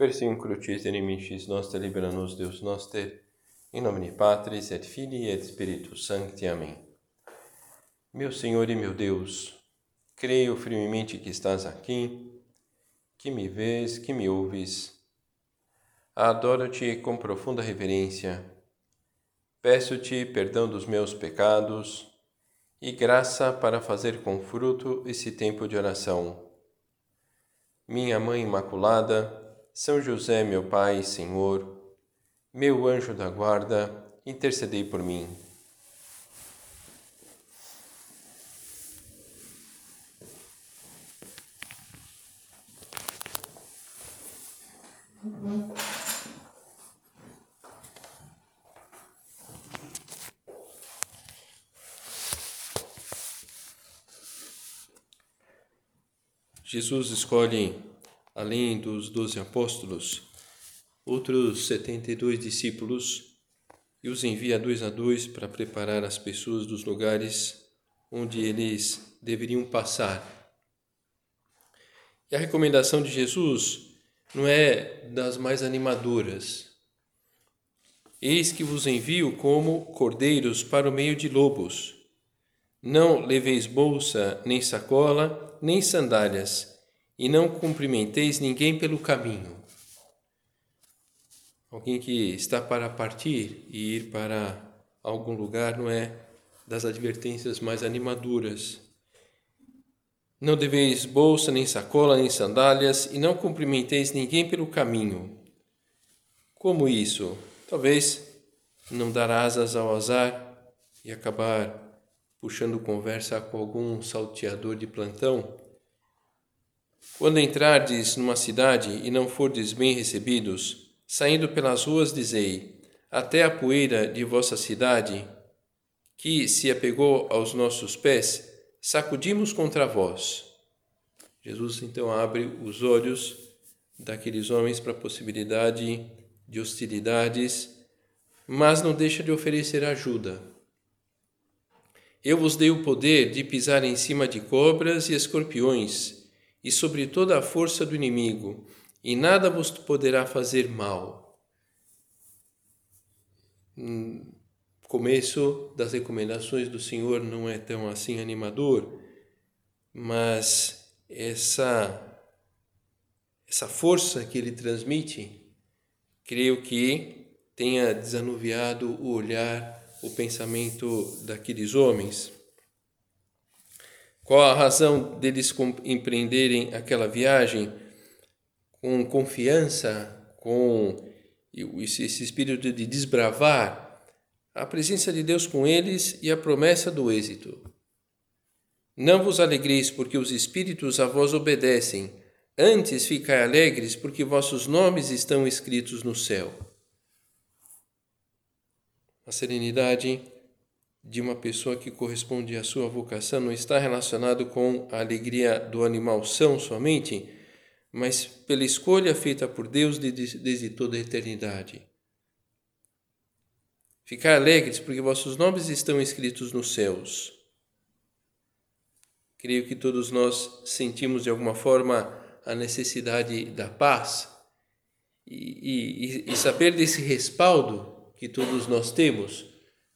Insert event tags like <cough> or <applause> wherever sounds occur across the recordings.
Persim crucis inimicis nostre, libera nos Deus noster, em nome de Patris et Filii et Spiritus Sancti. Amém. Meu Senhor e meu Deus, creio firmemente que estás aqui, que me vês, que me ouves. Adoro-te com profunda reverência. Peço-te perdão dos meus pecados e graça para fazer com fruto esse tempo de oração. Minha Mãe Imaculada, são José, meu Pai Senhor, meu anjo da guarda, intercedei por mim. Jesus escolhe além dos doze apóstolos, outros setenta e dois discípulos e os envia dois a dois para preparar as pessoas dos lugares onde eles deveriam passar. E a recomendação de Jesus não é das mais animadoras. Eis que vos envio como cordeiros para o meio de lobos. Não leveis bolsa, nem sacola, nem sandálias e não cumprimenteis ninguém pelo caminho. Alguém que está para partir e ir para algum lugar não é das advertências mais animadoras. Não deveis bolsa, nem sacola, nem sandálias, e não cumprimenteis ninguém pelo caminho. Como isso? Talvez não dar asas ao azar e acabar puxando conversa com algum salteador de plantão quando entrardes numa cidade e não fordes bem recebidos, saindo pelas ruas, dizei: Até a poeira de vossa cidade, que se apegou aos nossos pés, sacudimos contra vós. Jesus então abre os olhos daqueles homens para a possibilidade de hostilidades, mas não deixa de oferecer ajuda. Eu vos dei o poder de pisar em cima de cobras e escorpiões e sobre toda a força do inimigo, e nada vos poderá fazer mal. Hum, começo das recomendações do Senhor não é tão assim animador, mas essa essa força que ele transmite, creio que tenha desanuviado o olhar, o pensamento daqueles homens. Qual a razão deles empreenderem aquela viagem com confiança, com esse espírito de desbravar a presença de Deus com eles e a promessa do êxito? Não vos alegreis porque os espíritos a vós obedecem, antes ficai alegres porque vossos nomes estão escritos no céu. A serenidade de uma pessoa que corresponde à sua vocação não está relacionado com a alegria do animal são somente, mas pela escolha feita por Deus desde toda a eternidade. Ficar alegres porque vossos nomes estão escritos nos céus. Creio que todos nós sentimos de alguma forma a necessidade da paz e, e, e saber desse respaldo que todos nós temos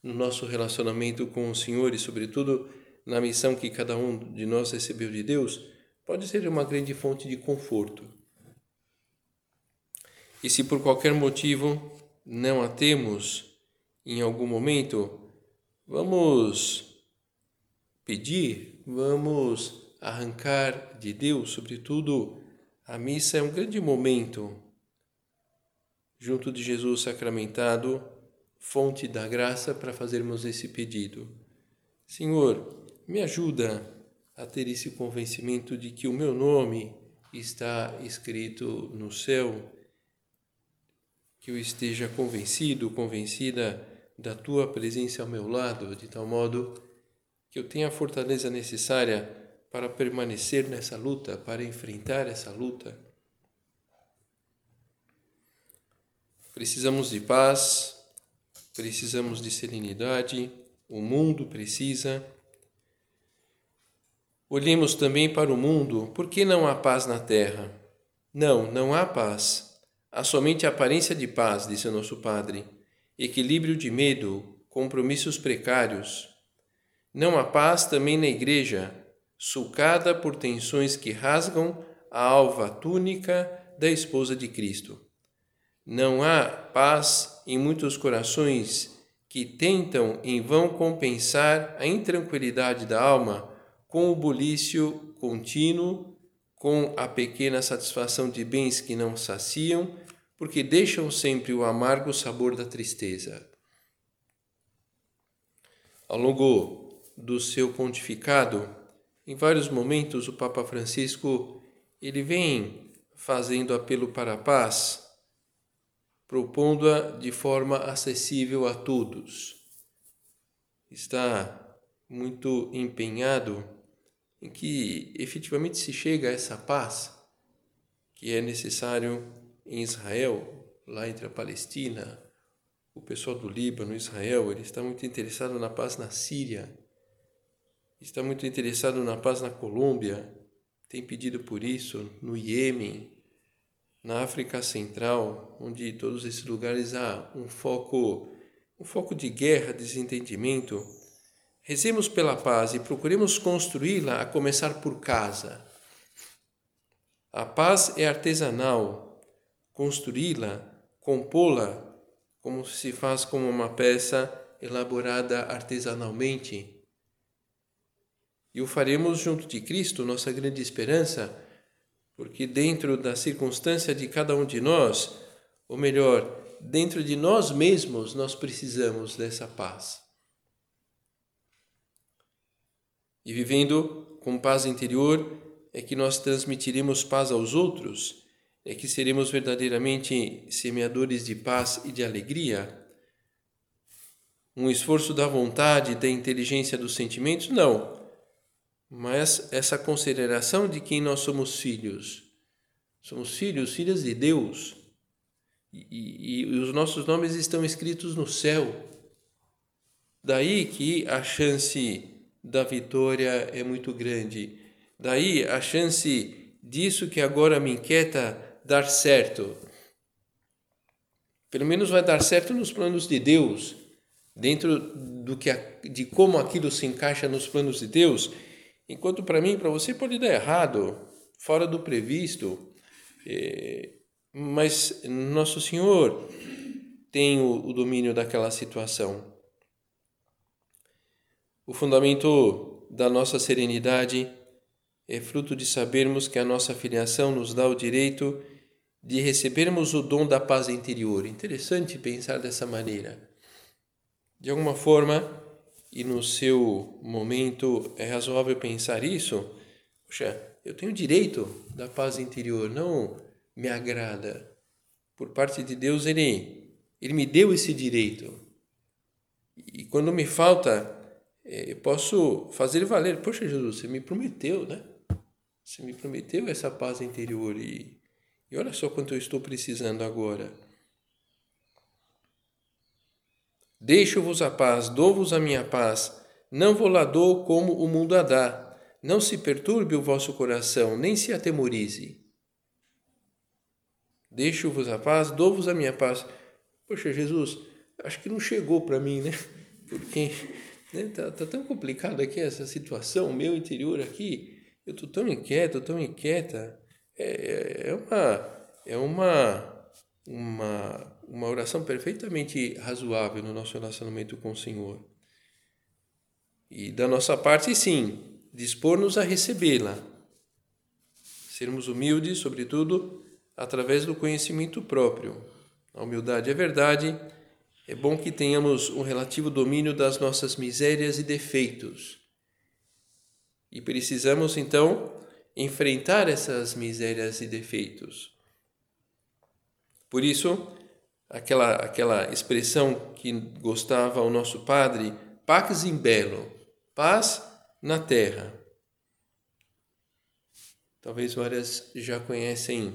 no nosso relacionamento com o Senhor e, sobretudo, na missão que cada um de nós recebeu de Deus, pode ser uma grande fonte de conforto. E se por qualquer motivo não a temos em algum momento, vamos pedir, vamos arrancar de Deus, sobretudo, a missa é um grande momento junto de Jesus sacramentado fonte da graça para fazermos esse pedido. Senhor, me ajuda a ter esse convencimento de que o meu nome está escrito no céu, que eu esteja convencido, convencida da tua presença ao meu lado, de tal modo que eu tenha a fortaleza necessária para permanecer nessa luta, para enfrentar essa luta. Precisamos de paz, precisamos de serenidade, o mundo precisa. Olhemos também para o mundo, por que não há paz na terra? Não, não há paz. há somente aparência de paz, disse o nosso Padre, equilíbrio de medo, compromissos precários. Não há paz também na igreja, sulcada por tensões que rasgam a alva túnica da esposa de Cristo. Não há paz em muitos corações que tentam em vão compensar a intranquilidade da alma com o bulício contínuo, com a pequena satisfação de bens que não saciam, porque deixam sempre o amargo sabor da tristeza. Ao longo do seu pontificado, em vários momentos o Papa Francisco ele vem fazendo apelo para a paz propondo-a de forma acessível a todos. Está muito empenhado em que efetivamente se chega a essa paz que é necessário em Israel, lá entre a Palestina, o pessoal do Líbano, Israel, ele está muito interessado na paz na Síria, está muito interessado na paz na Colômbia, tem pedido por isso no Iêmen, na África Central, onde todos esses lugares há um foco, um foco de guerra, desentendimento, rezemos pela paz e procuremos construí-la a começar por casa. A paz é artesanal. Construí-la, compô-la, como se faz com uma peça elaborada artesanalmente. E o faremos junto de Cristo, nossa grande esperança, porque dentro da circunstância de cada um de nós, ou melhor, dentro de nós mesmos, nós precisamos dessa paz. E vivendo com paz interior, é que nós transmitiremos paz aos outros, é que seremos verdadeiramente semeadores de paz e de alegria. Um esforço da vontade, da inteligência dos sentimentos? Não mas essa consideração de quem nós somos filhos. Somos filhos, filhas de Deus. E, e, e, os nossos nomes estão escritos no céu. Daí que a chance da vitória é muito grande. Daí a chance disso que agora me inquieta dar certo. Pelo menos vai dar certo nos planos de Deus, dentro do que de como aquilo se encaixa nos planos de Deus Enquanto para mim, para você pode dar errado, fora do previsto, é, mas Nosso Senhor tem o, o domínio daquela situação. O fundamento da nossa serenidade é fruto de sabermos que a nossa filiação nos dá o direito de recebermos o dom da paz interior. Interessante pensar dessa maneira. De alguma forma, e no seu momento é razoável pensar isso, poxa, eu tenho direito da paz interior, não me agrada. Por parte de Deus, Ele, ele me deu esse direito. E quando me falta, é, eu posso fazer valer. Poxa, Jesus, você me prometeu, né? Você me prometeu essa paz interior e, e olha só quanto eu estou precisando agora. Deixo-vos a paz, dou-vos a minha paz, não vou lá dou como o mundo a dá. Não se perturbe o vosso coração, nem se atemorize. Deixo-vos a paz, dou-vos a minha paz. Poxa, Jesus, acho que não chegou para mim, né? <laughs> Porque né, tá, tá tão complicado aqui essa situação, o meu interior aqui. Eu tô tão inquieto, tão inquieta. É, é uma, é uma, uma uma oração perfeitamente razoável no nosso relacionamento com o Senhor. E da nossa parte, sim, dispor-nos a recebê-la. Sermos humildes, sobretudo, através do conhecimento próprio. A humildade é verdade. É bom que tenhamos um relativo domínio das nossas misérias e defeitos. E precisamos, então, enfrentar essas misérias e defeitos. Por isso, aquela, aquela expressão que gostava o nosso padre, pax in bello, paz na terra. Talvez várias já conhecem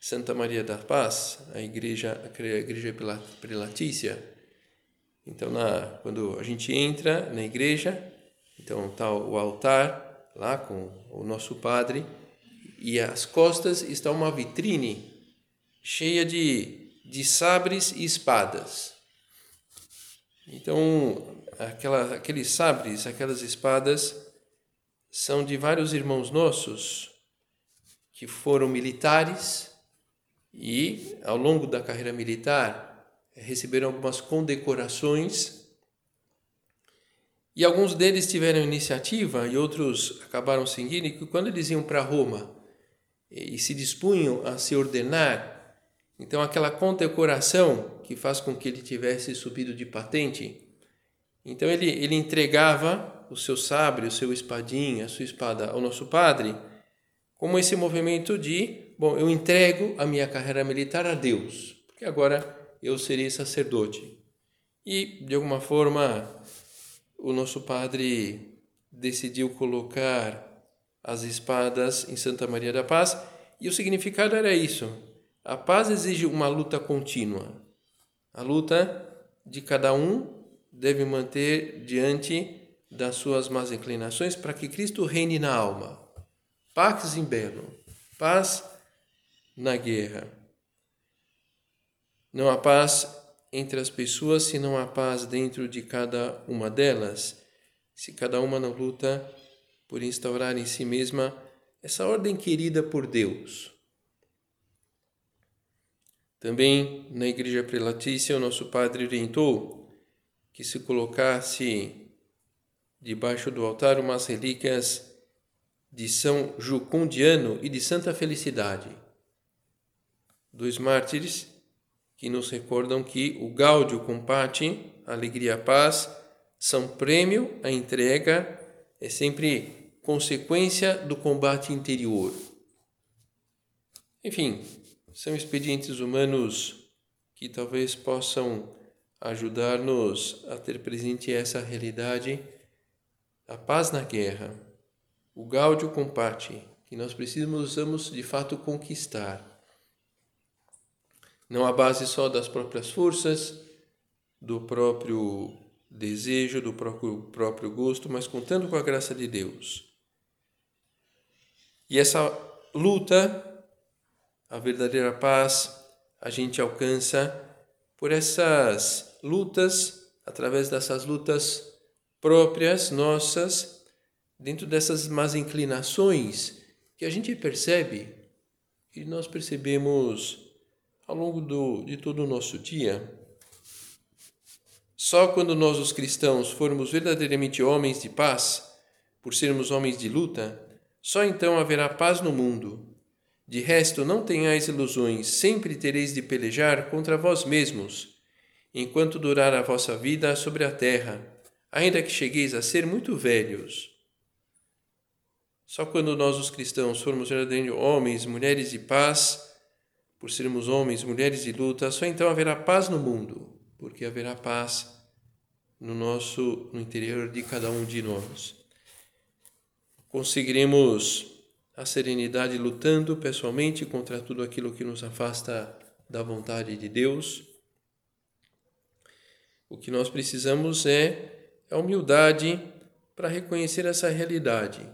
Santa Maria da Paz, a igreja, a igreja prelatícia. Então, na, quando a gente entra na igreja, então está o altar lá com o nosso padre e às costas está uma vitrine cheia de, de sabres e espadas. Então, aquela, aqueles sabres, aquelas espadas, são de vários irmãos nossos que foram militares e, ao longo da carreira militar, receberam algumas condecorações. E alguns deles tiveram iniciativa e outros acabaram seguindo, e quando eles iam para Roma e se dispunham a se ordenar, então aquela condecoração que faz com que ele tivesse subido de patente, então ele, ele entregava o seu sabre, o seu espadinho, a sua espada ao nosso padre, como esse movimento de, bom, eu entrego a minha carreira militar a Deus, porque agora eu serei sacerdote. E, de alguma forma, o nosso padre decidiu colocar as espadas em Santa Maria da Paz, e o significado era isso. A paz exige uma luta contínua. A luta de cada um deve manter diante das suas más inclinações para que Cristo reine na alma. Pax in bello, paz na guerra. Não há paz entre as pessoas se não há paz dentro de cada uma delas, se cada uma não luta por instaurar em si mesma essa ordem querida por Deus. Também na Igreja Prelatícia, o nosso Padre orientou que se colocasse debaixo do altar umas relíquias de São Jucundiano e de Santa Felicidade, dois mártires que nos recordam que o Gáudio Compati, alegria, paz, são prêmio, a entrega é sempre consequência do combate interior. Enfim, são expedientes humanos que talvez possam ajudar-nos a ter presente essa realidade, a paz na guerra, o Gáudio Compati, que nós precisamos de fato conquistar não à base só das próprias forças, do próprio desejo, do próprio, próprio gosto, mas contando com a graça de Deus. E essa luta, a verdadeira paz, a gente alcança por essas lutas, através dessas lutas próprias nossas, dentro dessas más inclinações que a gente percebe e nós percebemos ao longo do, de todo o nosso dia. Só quando nós, os cristãos, formos verdadeiramente homens de paz, por sermos homens de luta, só então haverá paz no mundo. De resto, não tenhais ilusões, sempre tereis de pelejar contra vós mesmos, enquanto durar a vossa vida sobre a terra, ainda que chegueis a ser muito velhos. Só quando nós, os cristãos, formos verdadeiros homens, mulheres de paz, por sermos homens, mulheres de luta, só então haverá paz no mundo, porque haverá paz no nosso no interior de cada um de nós. Conseguiremos a serenidade lutando pessoalmente contra tudo aquilo que nos afasta da vontade de Deus. O que nós precisamos é a humildade para reconhecer essa realidade.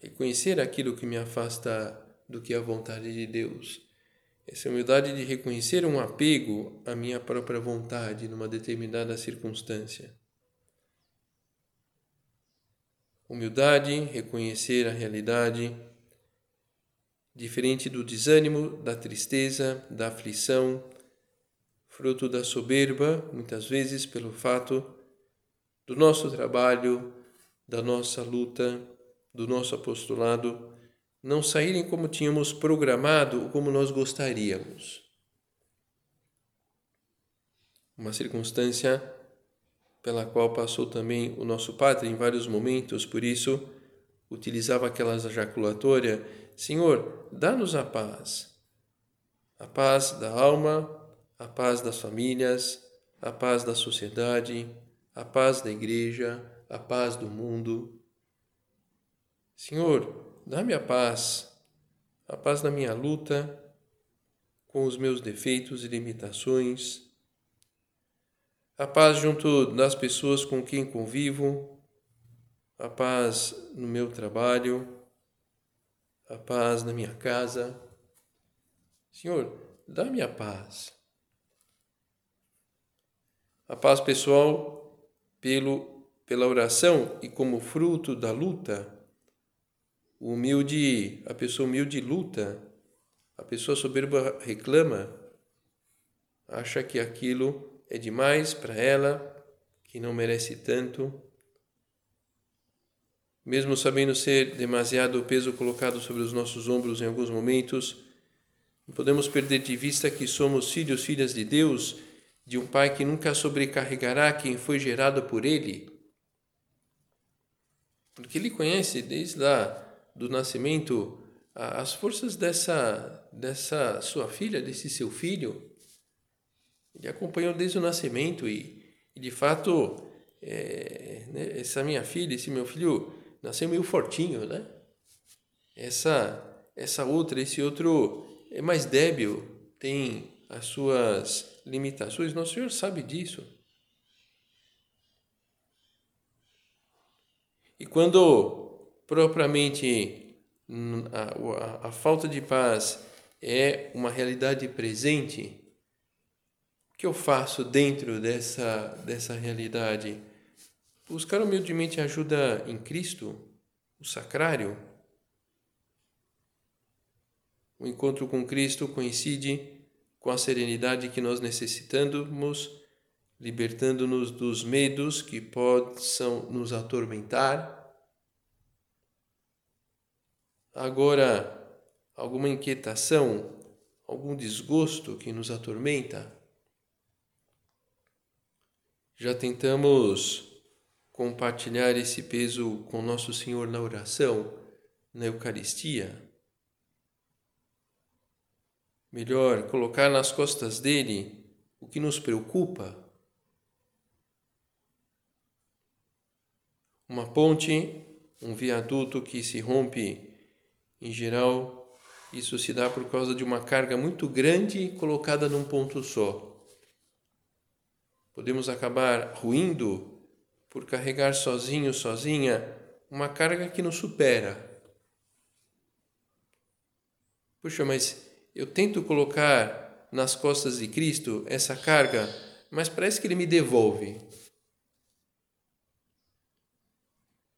Reconhecer aquilo que me afasta do que a vontade de Deus. Essa humildade de reconhecer um apego à minha própria vontade numa determinada circunstância. Humildade, reconhecer a realidade, diferente do desânimo, da tristeza, da aflição, fruto da soberba, muitas vezes pelo fato do nosso trabalho, da nossa luta, do nosso apostolado não saírem como tínhamos programado ou como nós gostaríamos. Uma circunstância pela qual passou também o nosso Padre em vários momentos, por isso utilizava aquela ejaculatória: Senhor, dá-nos a paz, a paz da alma, a paz das famílias, a paz da sociedade, a paz da igreja, a paz do mundo. Senhor, Dá-me a paz, a paz na minha luta com os meus defeitos e limitações, a paz junto das pessoas com quem convivo, a paz no meu trabalho, a paz na minha casa, Senhor, dá-me a paz. A paz pessoal pelo, pela oração e como fruto da luta. O humilde, a pessoa humilde luta, a pessoa soberba reclama, acha que aquilo é demais para ela, que não merece tanto. Mesmo sabendo ser demasiado o peso colocado sobre os nossos ombros em alguns momentos, não podemos perder de vista que somos filhos, filhas de Deus, de um Pai que nunca sobrecarregará quem foi gerado por Ele. Porque Ele conhece desde lá do nascimento as forças dessa, dessa sua filha, desse seu filho. Ele acompanhou desde o nascimento e, e de fato, é, né, essa minha filha, esse meu filho, nasceu meio fortinho, né? Essa, essa outra, esse outro é mais débil, tem as suas limitações. Nosso Senhor sabe disso. E quando propriamente a, a, a falta de paz é uma realidade presente, que eu faço dentro dessa, dessa realidade? Buscar humildemente ajuda em Cristo, o sacrário. O encontro com Cristo coincide com a serenidade que nós necessitamos, libertando-nos dos medos que possam nos atormentar. Agora, alguma inquietação, algum desgosto que nos atormenta? Já tentamos compartilhar esse peso com Nosso Senhor na oração, na Eucaristia. Melhor, colocar nas costas dele o que nos preocupa. Uma ponte, um viaduto que se rompe, em geral, isso se dá por causa de uma carga muito grande colocada num ponto só. Podemos acabar ruindo por carregar sozinho, sozinha, uma carga que nos supera. Puxa, mas eu tento colocar nas costas de Cristo essa carga, mas parece que Ele me devolve.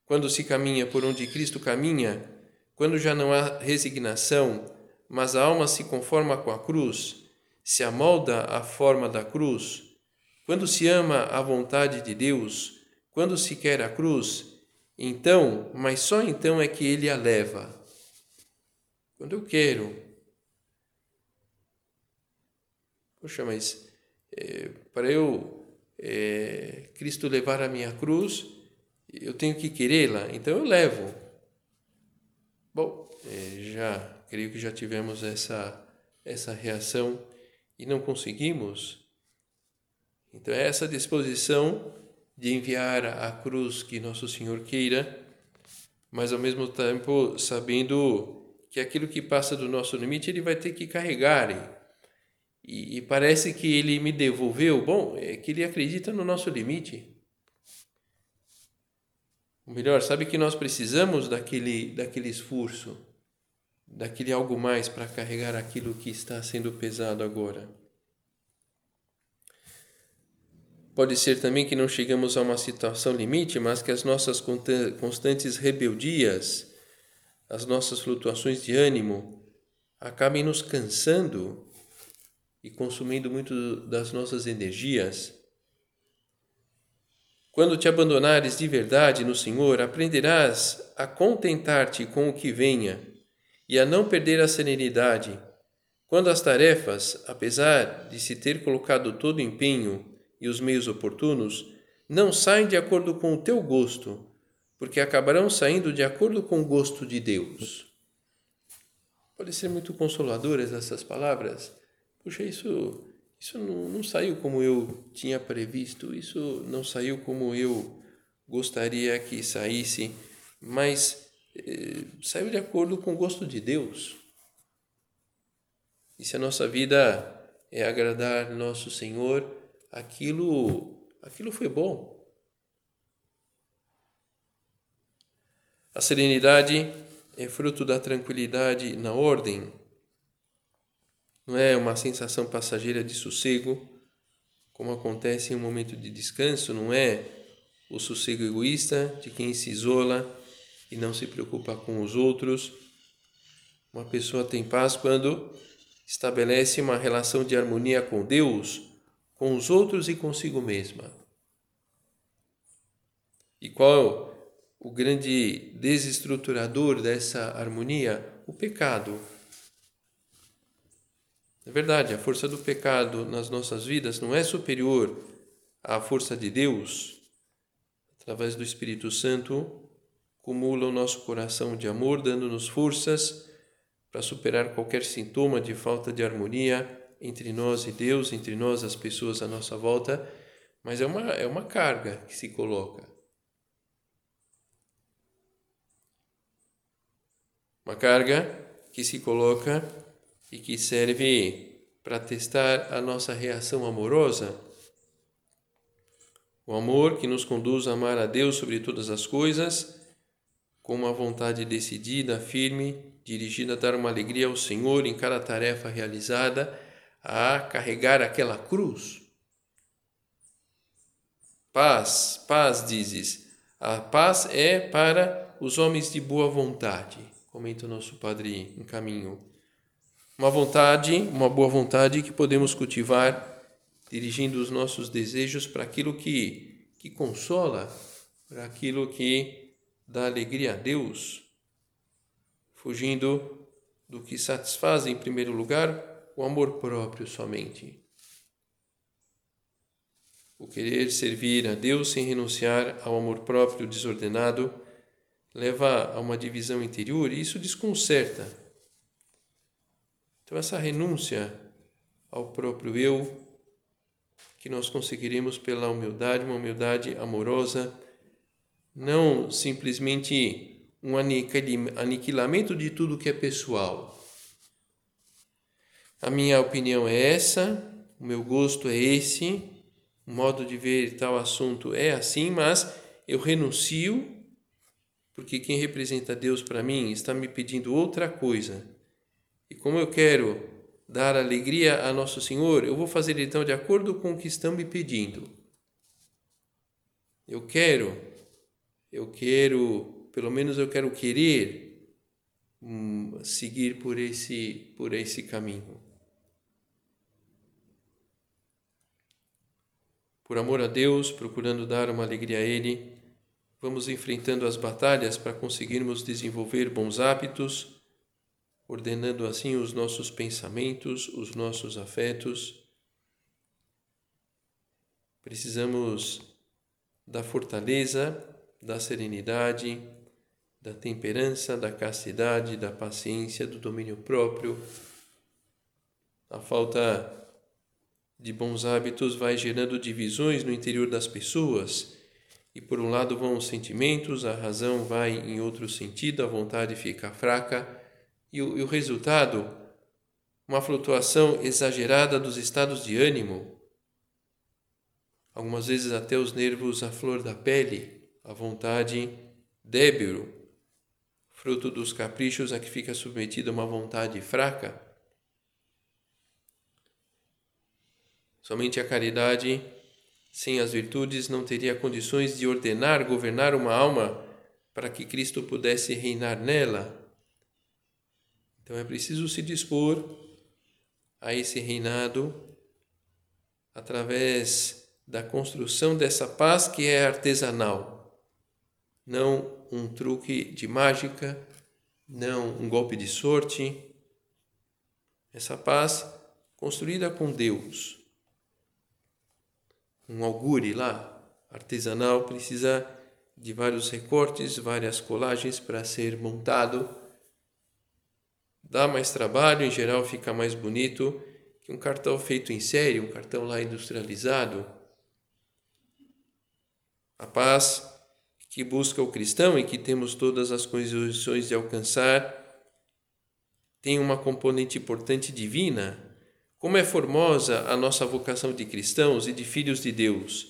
Quando se caminha por onde Cristo caminha, quando já não há resignação, mas a alma se conforma com a cruz, se amolda à forma da cruz, quando se ama a vontade de Deus, quando se quer a cruz, então, mas só então é que ele a leva. Quando eu quero. Poxa, mas é, para eu é, Cristo levar a minha cruz, eu tenho que querê-la, então eu levo. Bom, é, já creio que já tivemos essa essa reação e não conseguimos. Então é essa disposição de enviar a cruz que Nosso Senhor queira, mas ao mesmo tempo sabendo que aquilo que passa do nosso limite ele vai ter que carregar. E, e parece que ele me devolveu, bom, é que ele acredita no nosso limite. O melhor, sabe que nós precisamos daquele, daquele esforço, daquele algo mais para carregar aquilo que está sendo pesado agora. Pode ser também que não chegamos a uma situação limite, mas que as nossas constantes rebeldias, as nossas flutuações de ânimo, acabem nos cansando e consumindo muito das nossas energias. Quando te abandonares de verdade no Senhor, aprenderás a contentar-te com o que venha e a não perder a serenidade. Quando as tarefas, apesar de se ter colocado todo empenho, e os meios oportunos não saem de acordo com o teu gosto, porque acabarão saindo de acordo com o gosto de Deus. Pode ser muito consoladoras essas palavras. Puxa, isso, isso não, não saiu como eu tinha previsto, isso não saiu como eu gostaria que saísse, mas eh, saiu de acordo com o gosto de Deus. E se a nossa vida é agradar nosso Senhor, aquilo, aquilo foi bom. A serenidade é fruto da tranquilidade na ordem, não é uma sensação passageira de sossego, como acontece em um momento de descanso, não é o sossego egoísta de quem se isola e não se preocupa com os outros. Uma pessoa tem paz quando estabelece uma relação de harmonia com Deus, com os outros e consigo mesma. E qual o grande desestruturador dessa harmonia? O pecado. É verdade, a força do pecado nas nossas vidas não é superior à força de Deus. Através do Espírito Santo, cumula o nosso coração de amor, dando-nos forças para superar qualquer sintoma de falta de harmonia entre nós e Deus, entre nós as pessoas à nossa volta, mas é uma, é uma carga que se coloca. Uma carga que se coloca e que serve para testar a nossa reação amorosa. O amor que nos conduz a amar a Deus sobre todas as coisas, com uma vontade decidida, firme, dirigida a dar uma alegria ao Senhor em cada tarefa realizada, a carregar aquela cruz. Paz, paz, dizes. A paz é para os homens de boa vontade, comenta o nosso Padre em caminho uma vontade, uma boa vontade que podemos cultivar dirigindo os nossos desejos para aquilo que, que consola, para aquilo que dá alegria a Deus, fugindo do que satisfaz em primeiro lugar o amor próprio somente. O querer servir a Deus sem renunciar ao amor próprio desordenado leva a uma divisão interior e isso desconcerta então, essa renúncia ao próprio eu, que nós conseguiremos pela humildade, uma humildade amorosa, não simplesmente um aniquilamento de tudo que é pessoal. A minha opinião é essa, o meu gosto é esse, o modo de ver tal assunto é assim, mas eu renuncio, porque quem representa Deus para mim está me pedindo outra coisa. E como eu quero dar alegria a Nosso Senhor, eu vou fazer então de acordo com o que estão me pedindo. Eu quero, eu quero, pelo menos eu quero querer hum, seguir por esse, por esse caminho. Por amor a Deus, procurando dar uma alegria a Ele, vamos enfrentando as batalhas para conseguirmos desenvolver bons hábitos ordenando assim os nossos pensamentos, os nossos afetos. Precisamos da fortaleza, da serenidade, da temperança, da castidade, da paciência, do domínio próprio. A falta de bons hábitos vai gerando divisões no interior das pessoas. E por um lado vão os sentimentos, a razão vai em outro sentido, a vontade fica fraca e o, e o resultado, uma flutuação exagerada dos estados de ânimo, algumas vezes até os nervos à flor da pele, a vontade débil, fruto dos caprichos a que fica submetida uma vontade fraca. Somente a caridade, sem as virtudes, não teria condições de ordenar, governar uma alma para que Cristo pudesse reinar nela. Então é preciso se dispor a esse reinado através da construção dessa paz que é artesanal, não um truque de mágica, não um golpe de sorte. Essa paz construída com Deus. Um augure lá, artesanal, precisa de vários recortes, várias colagens para ser montado dá mais trabalho, em geral fica mais bonito que um cartão feito em série, um cartão lá industrializado. A paz que busca o cristão e que temos todas as condições de alcançar tem uma componente importante divina. Como é formosa a nossa vocação de cristãos e de filhos de Deus,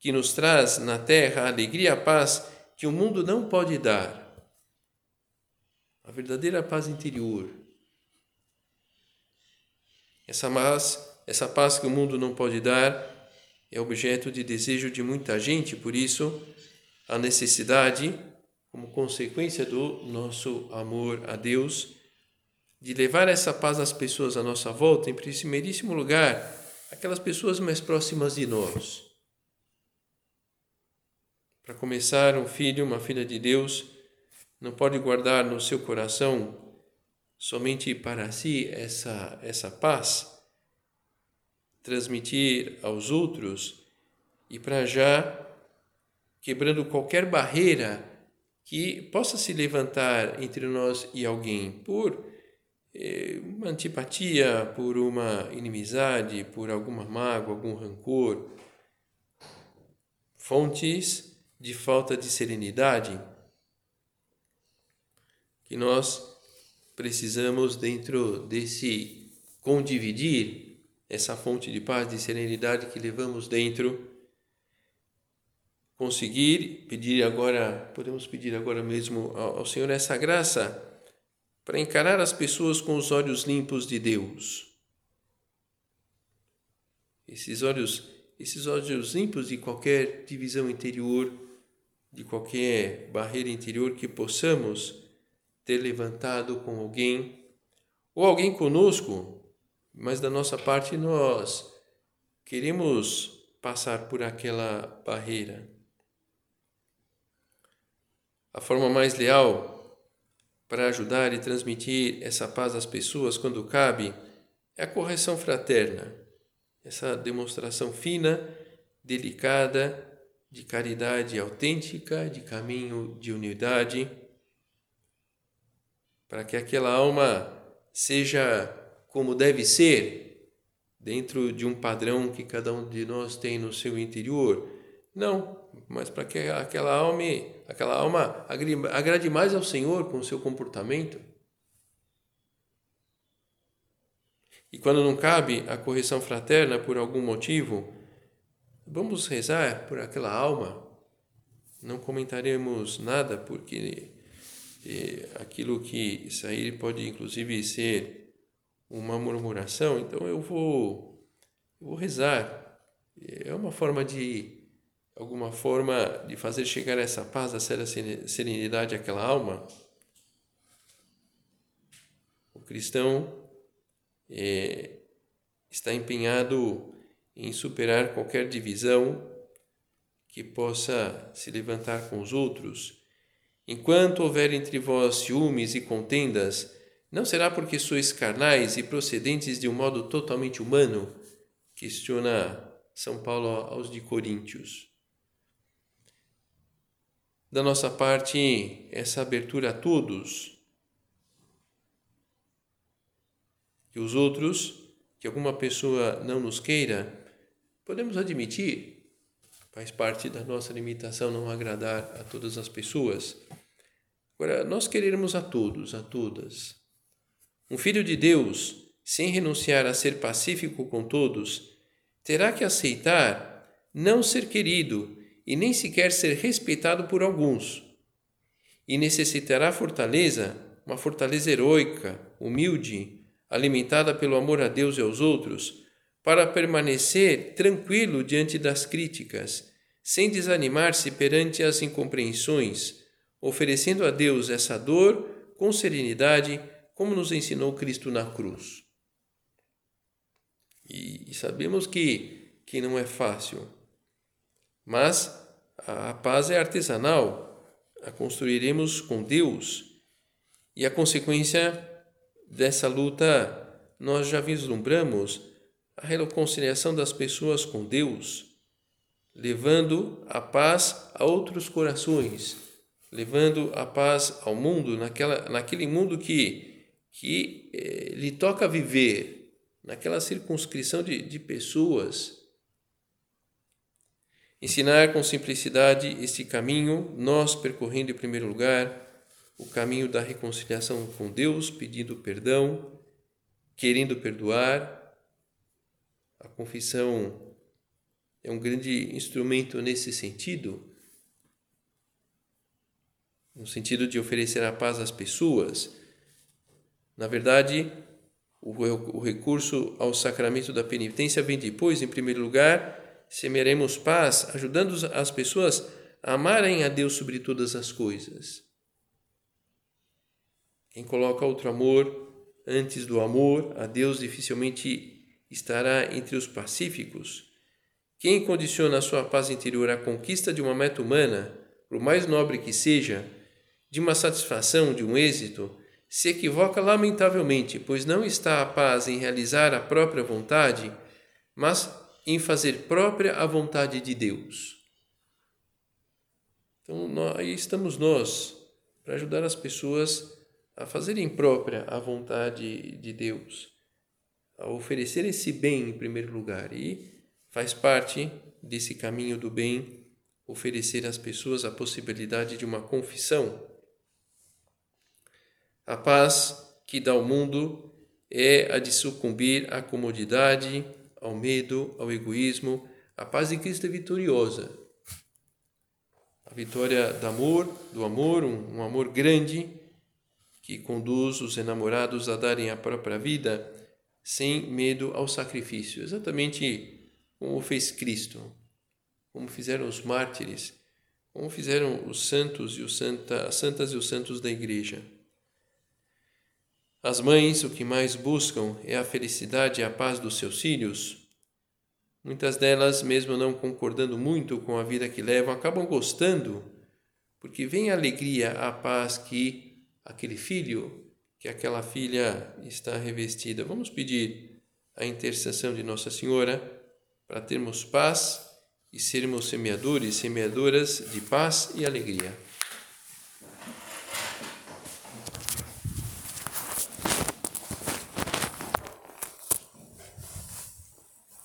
que nos traz na terra a alegria e a paz que o mundo não pode dar a verdadeira paz interior. Essa paz, essa paz que o mundo não pode dar, é objeto de desejo de muita gente, por isso a necessidade, como consequência do nosso amor a Deus, de levar essa paz às pessoas à nossa volta, em primeiríssimo lugar, aquelas pessoas mais próximas de nós. Para começar, um filho, uma filha de Deus, não pode guardar no seu coração somente para si essa, essa paz, transmitir aos outros e para já quebrando qualquer barreira que possa se levantar entre nós e alguém por uma antipatia, por uma inimizade, por alguma mágoa, algum rancor, fontes de falta de serenidade que nós precisamos dentro desse condividir essa fonte de paz, de serenidade que levamos dentro, conseguir pedir agora, podemos pedir agora mesmo ao, ao Senhor essa graça para encarar as pessoas com os olhos limpos de Deus. Esses olhos, esses olhos limpos de qualquer divisão interior, de qualquer barreira interior que possamos ter levantado com alguém, ou alguém conosco, mas da nossa parte nós queremos passar por aquela barreira. A forma mais leal para ajudar e transmitir essa paz às pessoas quando cabe é a correção fraterna, essa demonstração fina, delicada, de caridade autêntica, de caminho de unidade para que aquela alma seja como deve ser, dentro de um padrão que cada um de nós tem no seu interior. Não, mas para que aquela alma, aquela alma agrade mais ao Senhor com o seu comportamento. E quando não cabe a correção fraterna por algum motivo, vamos rezar por aquela alma. Não comentaremos nada porque aquilo que sair pode inclusive ser uma murmuração, então eu vou, eu vou rezar. É uma forma de, alguma forma de fazer chegar essa paz, essa serenidade àquela alma. O cristão é, está empenhado em superar qualquer divisão que possa se levantar com os outros Enquanto houver entre vós ciúmes e contendas, não será porque sois carnais e procedentes de um modo totalmente humano? Questiona São Paulo aos de Coríntios. Da nossa parte, essa abertura a todos. Que os outros, que alguma pessoa não nos queira, podemos admitir, Faz parte da nossa limitação não agradar a todas as pessoas. Agora, nós queremos a todos, a todas. Um filho de Deus, sem renunciar a ser pacífico com todos, terá que aceitar não ser querido e nem sequer ser respeitado por alguns. E necessitará fortaleza, uma fortaleza heroica, humilde, alimentada pelo amor a Deus e aos outros para permanecer tranquilo diante das críticas, sem desanimar-se perante as incompreensões, oferecendo a Deus essa dor com serenidade, como nos ensinou Cristo na cruz. E, sabemos que, que não é fácil, mas a paz é artesanal, a construiremos com Deus, e a consequência dessa luta nós já vislumbramos a reconciliação das pessoas com Deus, levando a paz a outros corações, levando a paz ao mundo, naquela, naquele mundo que, que eh, lhe toca viver, naquela circunscrição de, de pessoas. Ensinar com simplicidade este caminho, nós percorrendo em primeiro lugar o caminho da reconciliação com Deus, pedindo perdão, querendo perdoar a confissão é um grande instrumento nesse sentido, no sentido de oferecer a paz às pessoas. Na verdade, o recurso ao sacramento da penitência vem depois, em primeiro lugar, semearemos paz, ajudando as pessoas a amarem a Deus sobre todas as coisas. Quem coloca outro amor antes do amor a Deus dificilmente estará entre os pacíficos. Quem condiciona a sua paz interior à conquista de uma meta humana, por mais nobre que seja, de uma satisfação, de um êxito, se equivoca lamentavelmente, pois não está a paz em realizar a própria vontade, mas em fazer própria a vontade de Deus. Então, nós, aí estamos nós para ajudar as pessoas a fazerem própria a vontade de Deus, a oferecer esse bem em primeiro lugar. E faz parte desse caminho do bem oferecer às pessoas a possibilidade de uma confissão a paz que dá ao mundo é a de sucumbir à comodidade, ao medo, ao egoísmo. A paz de Cristo é vitoriosa. A vitória do amor, do amor, um, um amor grande que conduz os enamorados a darem a própria vida sem medo ao sacrifício, exatamente como fez Cristo, como fizeram os mártires, como fizeram os santos e os santa, as santas e os santos da igreja. As mães o que mais buscam é a felicidade e a paz dos seus filhos. Muitas delas, mesmo não concordando muito com a vida que levam, acabam gostando, porque vem a alegria, a paz que aquele filho, que aquela filha está revestida. Vamos pedir a intercessão de Nossa Senhora para termos paz e sermos semeadores, semeadoras de paz e alegria.